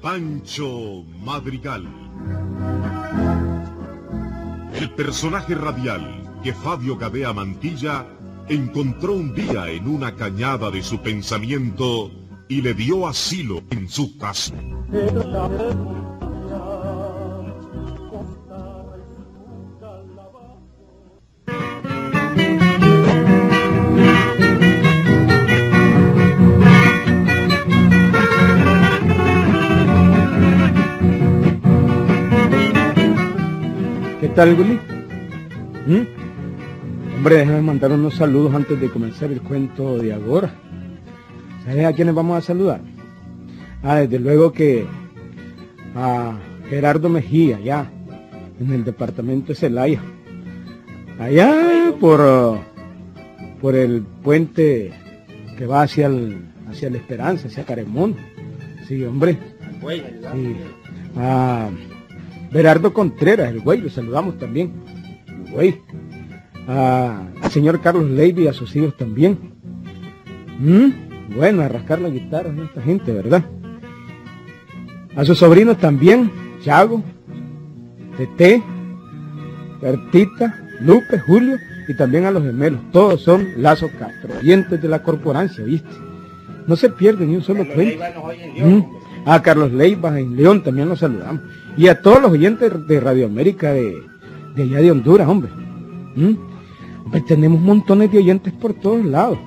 Pancho Madrigal. El personaje radial que Fabio Gadea Mantilla encontró un día en una cañada de su pensamiento y le dio asilo en su casa. Tal, Willy? ¿Mm? Hombre, déjame mandar unos saludos antes de comenzar el cuento de ahora. ¿Sabes a quiénes vamos a saludar? Ah, desde luego que a Gerardo Mejía, ya, en el departamento de Celaya. Allá por, por el puente que va hacia, el, hacia la Esperanza, hacia Caremón. Sí, hombre. Sí. A Gerardo Contreras, el güey, lo saludamos también. El güey. A- señor Carlos Levy y a sus hijos también. Mm, Bueno, a rascar la guitarra ¿no? esta gente, ¿verdad? A sus sobrinos también, Chago, Tete, Bertita, Lupe, Julio y también a los gemelos. Todos son Lazo Castro, oyentes de la corporancia, ¿viste? No se pierde ni un solo cuento. Mm. A Carlos Leiva en León también los saludamos. Y a todos los oyentes de Radio América de, de allá de Honduras, hombre. ¿Mm? Tenemos montones de oyentes por todos lados.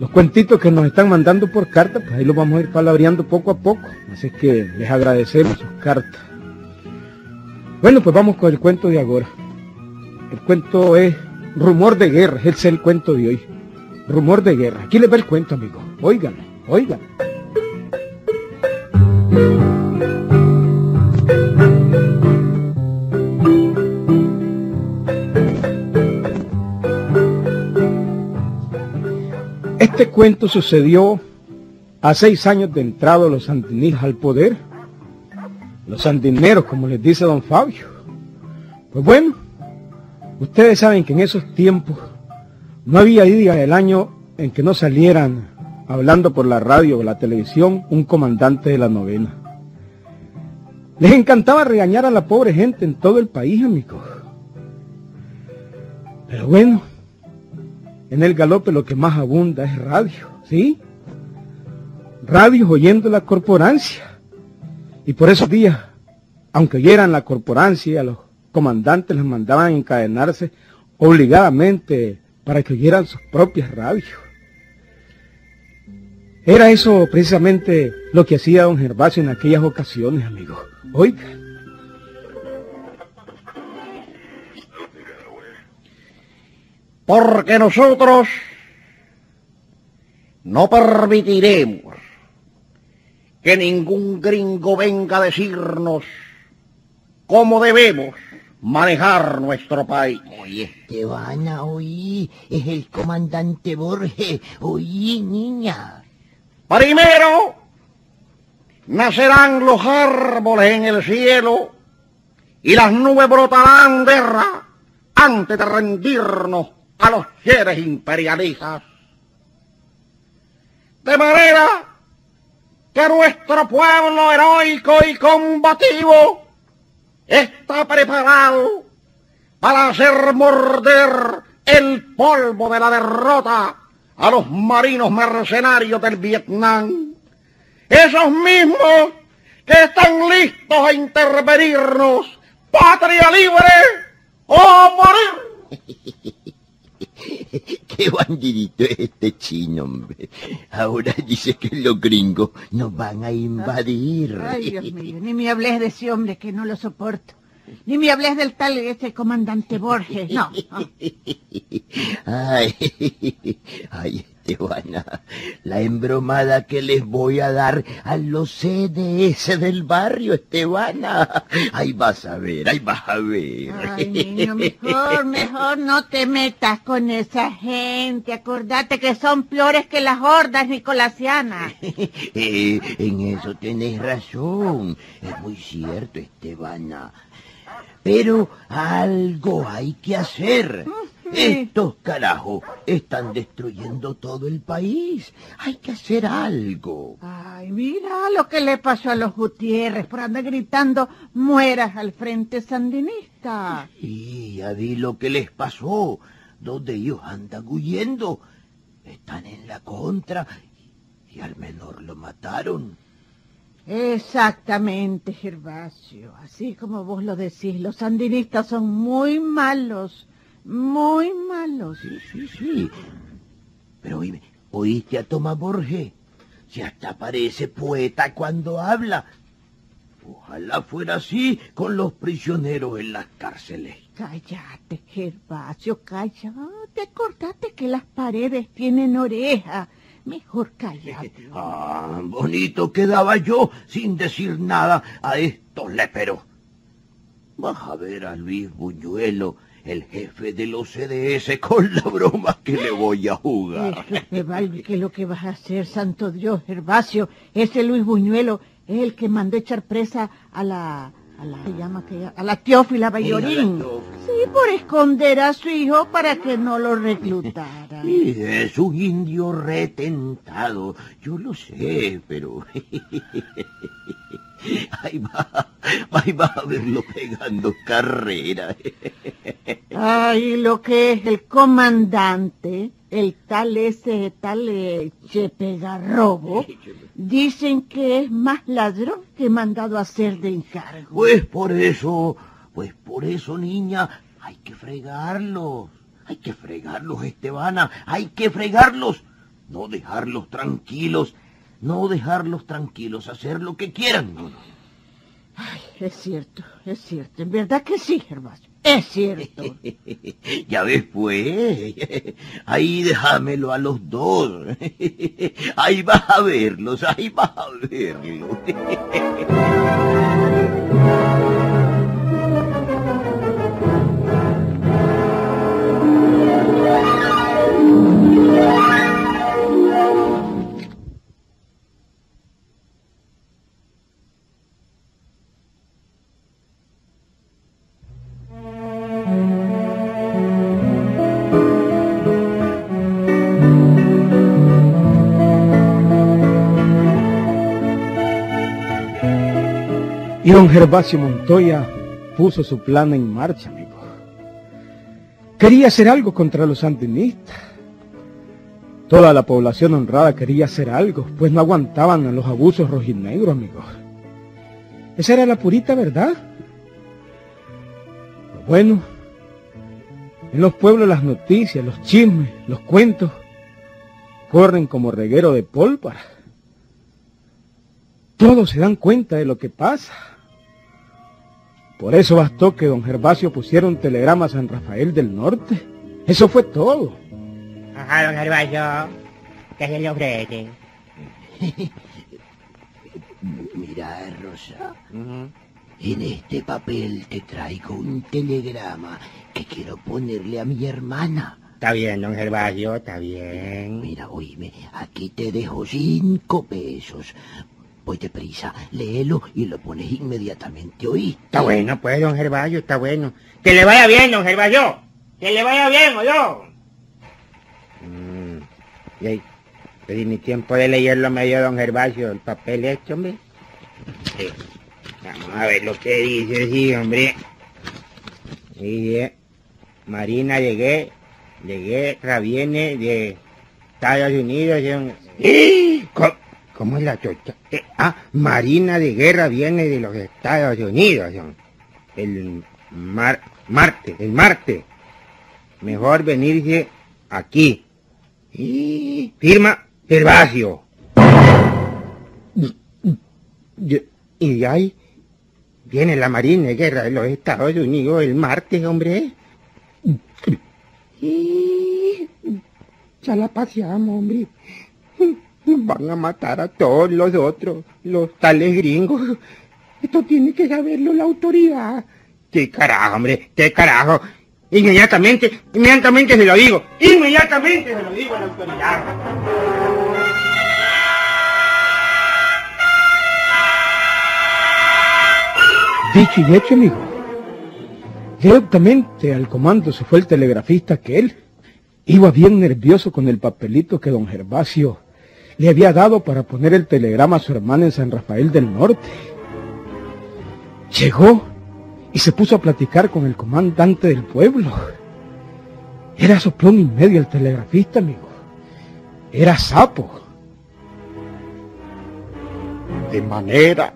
Los cuentitos que nos están mandando por carta, pues ahí los vamos a ir palabreando poco a poco. Así es que les agradecemos sus cartas. Bueno, pues vamos con el cuento de ahora. El cuento es Rumor de Guerra, es el cuento de hoy. Rumor de Guerra. Aquí les va el cuento, amigo. Óiganlo, óiganlo. Este cuento sucedió a seis años de entrado los sandinistas al poder. Los sandineros, como les dice don Fabio. Pues bueno, ustedes saben que en esos tiempos no había día del año en que no salieran hablando por la radio o la televisión un comandante de la novena. Les encantaba regañar a la pobre gente en todo el país, amigos. Pero bueno, en el galope lo que más abunda es radio, ¿sí? Radios oyendo la corporancia. Y por esos días, aunque oyeran la corporancia, los comandantes les mandaban encadenarse obligadamente para que oyeran sus propias radios. Era eso precisamente lo que hacía don Gervasio en aquellas ocasiones, amigos. Oiga. Porque nosotros no permitiremos que ningún gringo venga a decirnos cómo debemos manejar nuestro país. Oye, Estebana, oí, es el comandante Borges, oí, niña. Primero, nacerán los árboles en el cielo y las nubes brotarán de ra antes de rendirnos a los seres imperialistas. De manera que nuestro pueblo heroico y combativo está preparado para hacer morder el polvo de la derrota a los marinos mercenarios del Vietnam. Esos mismos que están listos a intervenirnos, patria libre o morir. Qué bandidito es este chino, hombre. Ahora dice que los gringos nos van a invadir. Ay, Dios mío, ni me hables de ese hombre que no lo soporto. Ni me hables del tal ese comandante Borges, no. no. Ay, ay, Estebana, la embromada que les voy a dar a los CDS del barrio, Estebana. Ahí vas a ver, ahí vas a ver. Ay, niño, mejor, mejor no te metas con esa gente. Acordate que son peores que las hordas nicolasianas. Eh, en eso tenés razón. Es muy cierto, Estebana. Pero algo hay que hacer. Estos carajos están destruyendo todo el país. Hay que hacer algo. Ay, mira lo que le pasó a los Gutiérrez por andar gritando mueras al frente sandinista. Y ya vi lo que les pasó. Donde ellos andan huyendo. Están en la contra. Y al menor lo mataron. Exactamente, Gervasio. Así como vos lo decís, los sandinistas son muy malos. Muy malos. Sí, sí, sí. Pero oíme, ¿oíste a Tomás Borges? Si hasta parece poeta cuando habla. Ojalá fuera así con los prisioneros en las cárceles. Cállate, Gervasio, cállate. Acordate que las paredes tienen oreja. Mejor cállate. Ah, bonito quedaba yo sin decir nada a estos léperos. Vas a ver a Luis Buñuelo el jefe de los CDS con la broma que le voy a jugar. Eso te valga que lo que vas a hacer, santo Dios, Gervasio. Ese Luis Buñuelo es el que mandó echar presa a la... A la, ¿se llama que, a la Teófila Bayorín. Sí, por esconder a su hijo para que no lo reclutara. Y es un indio retentado, yo lo sé, pero... Ahí va, ahí va a verlo pegando carrera. Ay, lo que es el comandante, el tal ese, tal eh, Chepe Garrobo, dicen que es más ladrón que mandado a hacer de encargo. Pues por eso, pues por eso, niña, hay que fregarlos. Hay que fregarlos, Estebana, hay que fregarlos. No dejarlos tranquilos, no dejarlos tranquilos, hacer lo que quieran. No, no. Ay, es cierto, es cierto. En verdad que sí, Gervasio. Es cierto. ya ves, pues. Ahí déjamelo a los dos. Ahí vas a verlos, ahí vas a verlos. Y don Gervasio Montoya puso su plan en marcha, amigo. Quería hacer algo contra los sandinistas. Toda la población honrada quería hacer algo, pues no aguantaban a los abusos rojinegros, amigos. Esa era la purita verdad. Bueno, en los pueblos las noticias, los chismes, los cuentos corren como reguero de pólvora. Todos se dan cuenta de lo que pasa. Por eso bastó que don Gervasio pusiera un telegrama a San Rafael del Norte. Eso fue todo. Ajá, don Gervasio. ¿Qué se le ofrece? Mira, Rosa, en este papel te traigo un telegrama que quiero ponerle a mi hermana. Está bien, don Gervasio, está bien. Mira, oíme, aquí te dejo cinco pesos. Voy deprisa, léelo y lo pones inmediatamente, ¿oíste? Está bueno, pues, don Gervasio, está bueno. Que le vaya bien, don Gervasio. Que le vaya bien, o yo. Mm, y ahí, pedí mi tiempo de leerlo me dio don Gervasio, el papel hecho, hombre. Sí. Vamos a ver lo que dice, sí, hombre. Dice, Marina, llegué, llegué, viene de Estados Unidos. y- ¿Cómo, cómo es la chocha? Eh, ah, Marina de Guerra viene de los Estados Unidos. El mar, Marte, el Marte. Mejor venirse aquí. Y firma Gervasio. Y, y de ahí viene la Marina de Guerra de los Estados Unidos el martes, hombre. Y ya la paseamos, hombre. Van a matar a todos los otros, los tales gringos. Esto tiene que saberlo la autoridad. ¿Qué carajo, hombre? ¿Qué carajo? Inmediatamente, inmediatamente se lo digo. Inmediatamente se lo digo a la autoridad. Dicho y hecho, amigo. Directamente al comando se fue el telegrafista que él iba bien nervioso con el papelito que don Gervasio le había dado para poner el telegrama a su hermana en San Rafael del Norte. Llegó y se puso a platicar con el comandante del pueblo. Era soplón y medio el telegrafista, amigo. Era sapo. De manera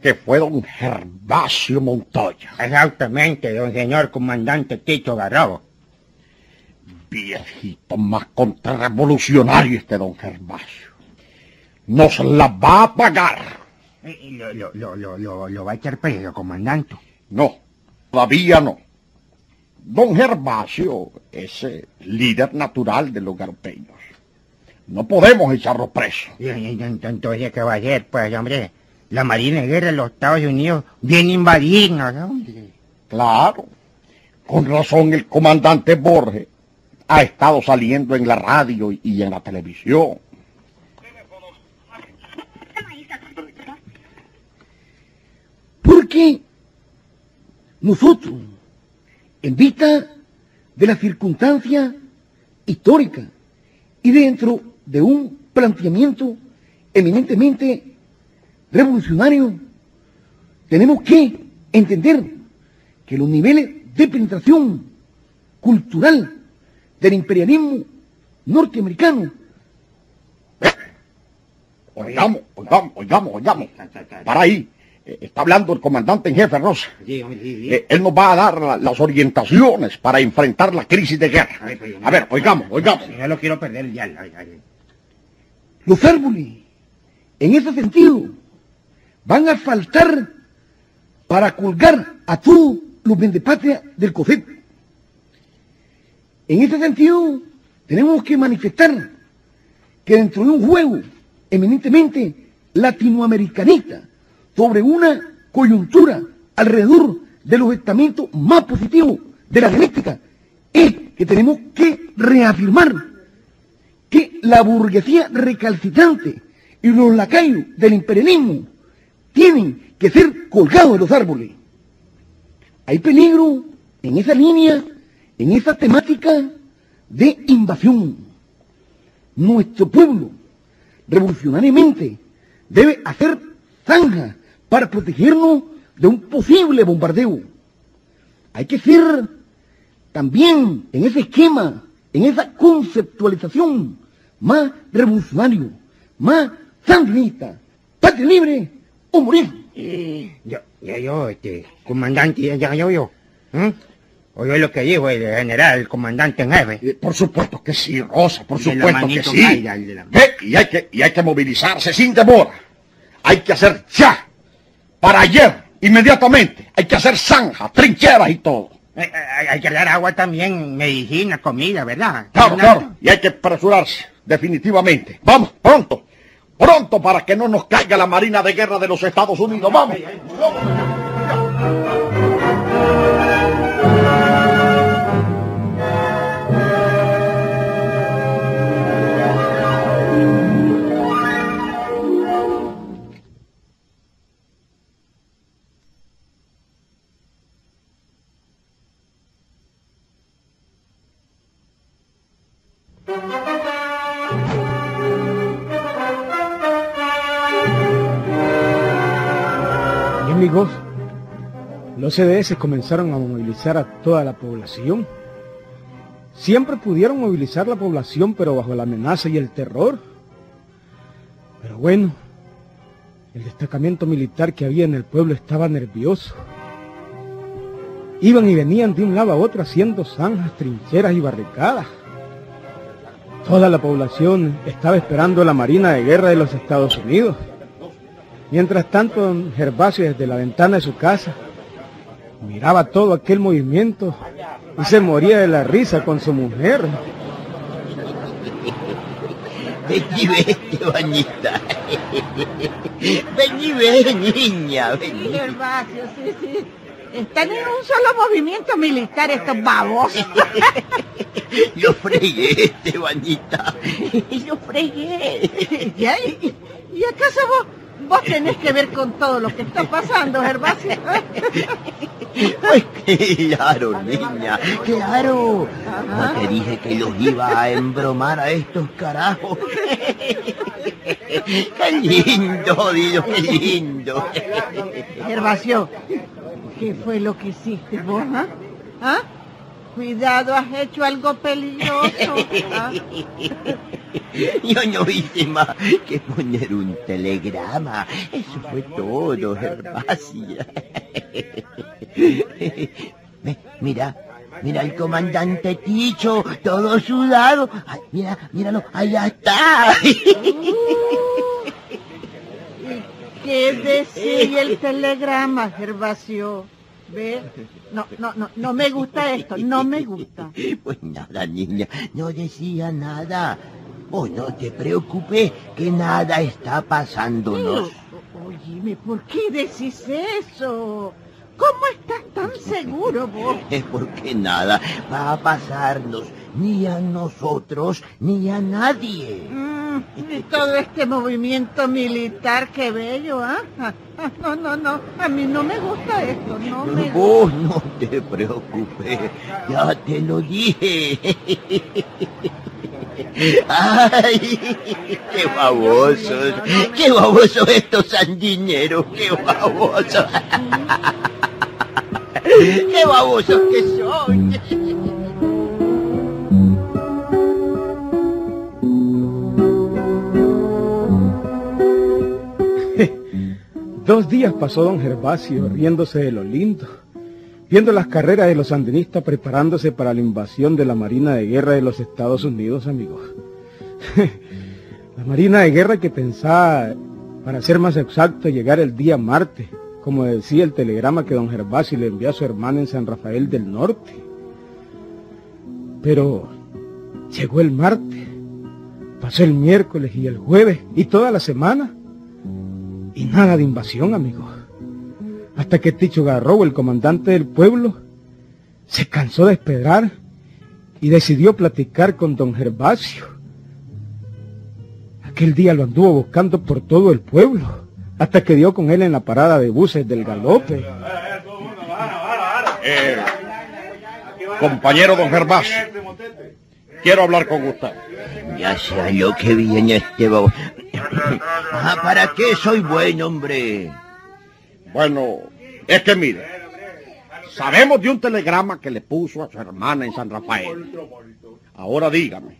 que fue don Gervasio Montoya. Exactamente, don señor comandante Tito Garrobo. Viejito más contrarrevolucionario este don Gervasio. Nos la va a pagar. Eh, Lo, lo, lo, lo, lo, va a echar preso, comandante. No, todavía no. Don Gervasio es eh, líder natural de los garpeños. No podemos echarlo preso. Entonces, ¿qué va a hacer? Pues, hombre, la Marina de Guerra de los Estados Unidos viene a invadirnos, hombre. Claro. Con razón el comandante Borges ha estado saliendo en la radio y en la televisión. Porque nosotros, en vista de la circunstancia histórica y dentro de un planteamiento eminentemente revolucionario, tenemos que entender que los niveles de penetración cultural del imperialismo norteamericano Oigamos, oigamos, oigamos, oigamos. Para ahí. Eh, Está hablando el comandante en jefe Rosa. Sí, hombre, sí, sí. Eh, Él nos va a dar la- las orientaciones para enfrentar la crisis de guerra. Ay, pero- A ver, oigamos, oigamos. No lo quiero perder ya. ya, ya. los árboles, en ese sentido, van a faltar para colgar a todos los vendepatrias del COFEP. En ese sentido, tenemos que manifestar que dentro de un juego eminentemente latinoamericanista, sobre una coyuntura alrededor de los estamentos más positivos de la dialéctica, es que tenemos que reafirmar que la burguesía recalcitrante y los lacayos del imperialismo tienen que ser colgados de los árboles. Hay peligro en esa línea, en esa temática de invasión. Nuestro pueblo, revolucionariamente, debe hacer zanja para protegernos de un posible bombardeo. Hay que ser también en ese esquema, en esa conceptualización más revolucionario, más sandinista, patria libre o morir. Yo, yo, yo, este, comandante, ya, yo. ¿eh? Oye lo que dijo el general, el comandante en jefe. Eh, Por supuesto que sí, Rosa, por de supuesto que sí. Mayra, la- Eh, y, hay que, y hay que movilizarse sin demora. Hay que hacer ya, para ayer, inmediatamente. Hay que hacer zanja, trincheras y todo. Eh, hay, que dar agua también, medicina, comida, ¿verdad? Claro, claro. Y hay que apresurarse, definitivamente. Vamos, pronto. Pronto para que no nos caiga la Marina de Guerra de los Estados Unidos. Vamos. Los CDS comenzaron a movilizar a toda la población. Siempre pudieron movilizar la población, pero bajo la amenaza y el terror. Pero bueno, el destacamento militar que había en el pueblo estaba nervioso. Iban y venían de un lado a otro haciendo zanjas, trincheras y barricadas. Toda la población estaba esperando la Marina de Guerra de los Estados Unidos. Mientras tanto, don Gervasio desde la ventana de su casa miraba todo aquel movimiento y se moría de la risa con su mujer. Vení, ve, Estebanita. Vení, ve, niña, Sí, vení. Gervasio, sí, sí. Están en un solo movimiento militar estos babos. Lo fregué, Estebanita. Yo fregué. ¿Ya? ¿Y, y acaso vos Vos tenés que ver con todo lo que está pasando, Gervasio. Pues claro, niña, claro. No te dije que los iba a embromar a estos carajos. Qué lindo, Dios, qué lindo. Gervasio, ¿qué fue lo que hiciste vos, ah? ¿Ah? Cuidado, has hecho algo peligroso. ¿ah? Yo no hice más que poner un telegrama. Eso fue todo, Gervasia. Ve, Mira, mira el comandante Ticho, todo sudado. Ay, mira, míralo, allá está. ¿Qué decía el telegrama, Gervasio? ¿Ve? No, no, no, no me gusta esto, no me gusta. Pues nada, niña, no decía nada. Vos no te preocupes, que nada está pasándonos. Pero, oíme, ¿por qué decís eso? ¿Cómo estás tan seguro vos? Es porque nada va a pasarnos, ni a nosotros, ni a nadie. Mm, y todo este movimiento militar, qué bello, ¿ah? Ah, ah, No, no, no, a mí no me gusta esto, no me gusta. Vos no te preocupes, ya te lo dije. Ay, qué babosos, qué babosos estos sandineros, qué babosos. Qué babosos que son. Dos días pasó don Gervasio riéndose de lo lindo, viendo las carreras de los sandinistas preparándose para la invasión de la Marina de Guerra de los Estados Unidos, amigos. la Marina de Guerra que pensaba, para ser más exacto, llegar el día martes, como decía el telegrama que don Gervasio le envió a su hermana en San Rafael del Norte. Pero llegó el martes, pasó el miércoles y el jueves y toda la semana. Y nada de invasión, amigos. Hasta que Ticho Garrobo, el comandante del pueblo, se cansó de esperar y decidió platicar con don Gervasio. Aquel día lo anduvo buscando por todo el pueblo, hasta que dio con él en la parada de buses del galope. Eh, compañero don Gervasio, quiero hablar con usted. Ya sea lo que viene este babo. Ah, ¿Para qué soy buen hombre? Bueno, es que mire, sabemos de un telegrama que le puso a su hermana en San Rafael. Ahora dígame,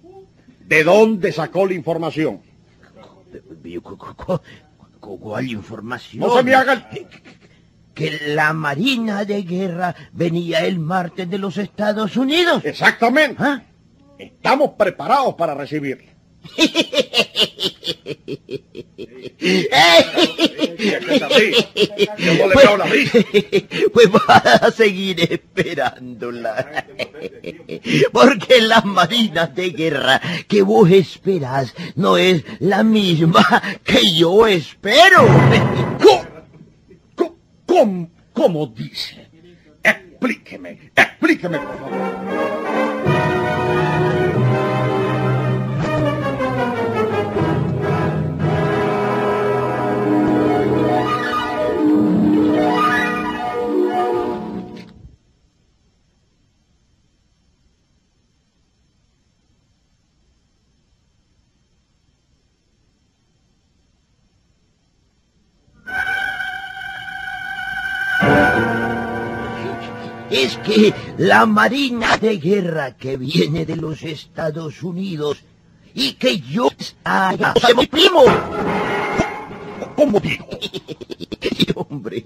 ¿de dónde sacó la información? Cu- cu- cu- cu- ¿Cuál información? No se me haga el- Que la Marina de Guerra venía el martes de los Estados Unidos. Exactamente. ¿Ah? Estamos preparados para recibirla. Pues vas a seguir esperándola. Porque la Marina de Guerra que vos esperás no es la misma que yo espero. ¿Cómo? ¿Cómo, cómo dice? Explíqueme, explíqueme, por favor. Es que la Marina de Guerra que viene de los Estados Unidos y que yo haga mi primo. ¿Cómo dijo? Sí, hombre.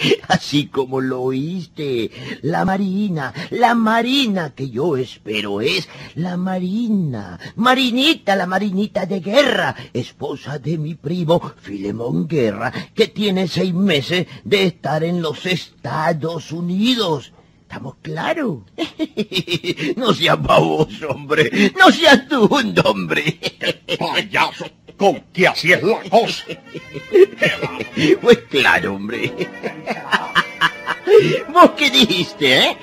Así como lo oíste, la Marina, la Marina que yo espero es la Marina, Marinita, la Marinita de Guerra, esposa de mi primo Filemón Guerra, que tiene seis meses de estar en los Estados Unidos. ¿Estamos claros? No seas baboso, hombre. No seas tú un hombre. Payaso, con que así es la cosa. Pues claro, hombre. ¿Vos qué dijiste, eh?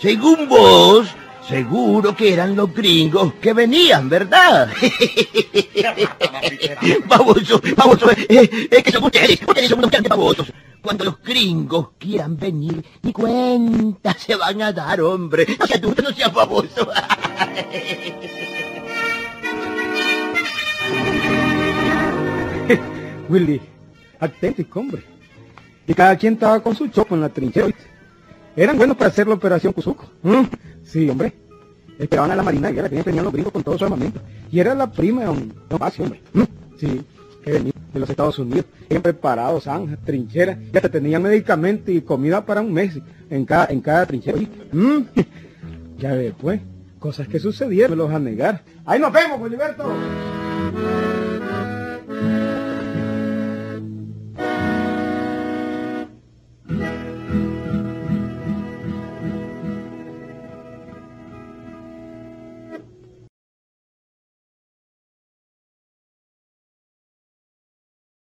Según vos, Seguro que eran los gringos que venían, ¿verdad? baboso, baboso, eh, es que son ustedes, ustedes son unos babosos. Cuando los gringos quieran venir, ni cuenta se van a dar, hombre. No tú, no seas baboso. Willy, auténtico, hombre. Y cada quien estaba con su choco en la trinchera. Eran buenos para hacer la operación Cuzuco. ¿Mm? Sí, hombre. Esperaban a la Marina de Guerra, que tenían los gringos con todo su armamento. Y era la prima de don, don hombre. ¿Mm? Sí, venía de los Estados Unidos. Bien preparados, zanjas, trincheras. Y hasta tenían medicamentos y comida para un mes en cada, en cada trinchera. ¿Mm? Ya después, cosas que sucedieron, me los a negar. Ahí nos vemos, Filiberto.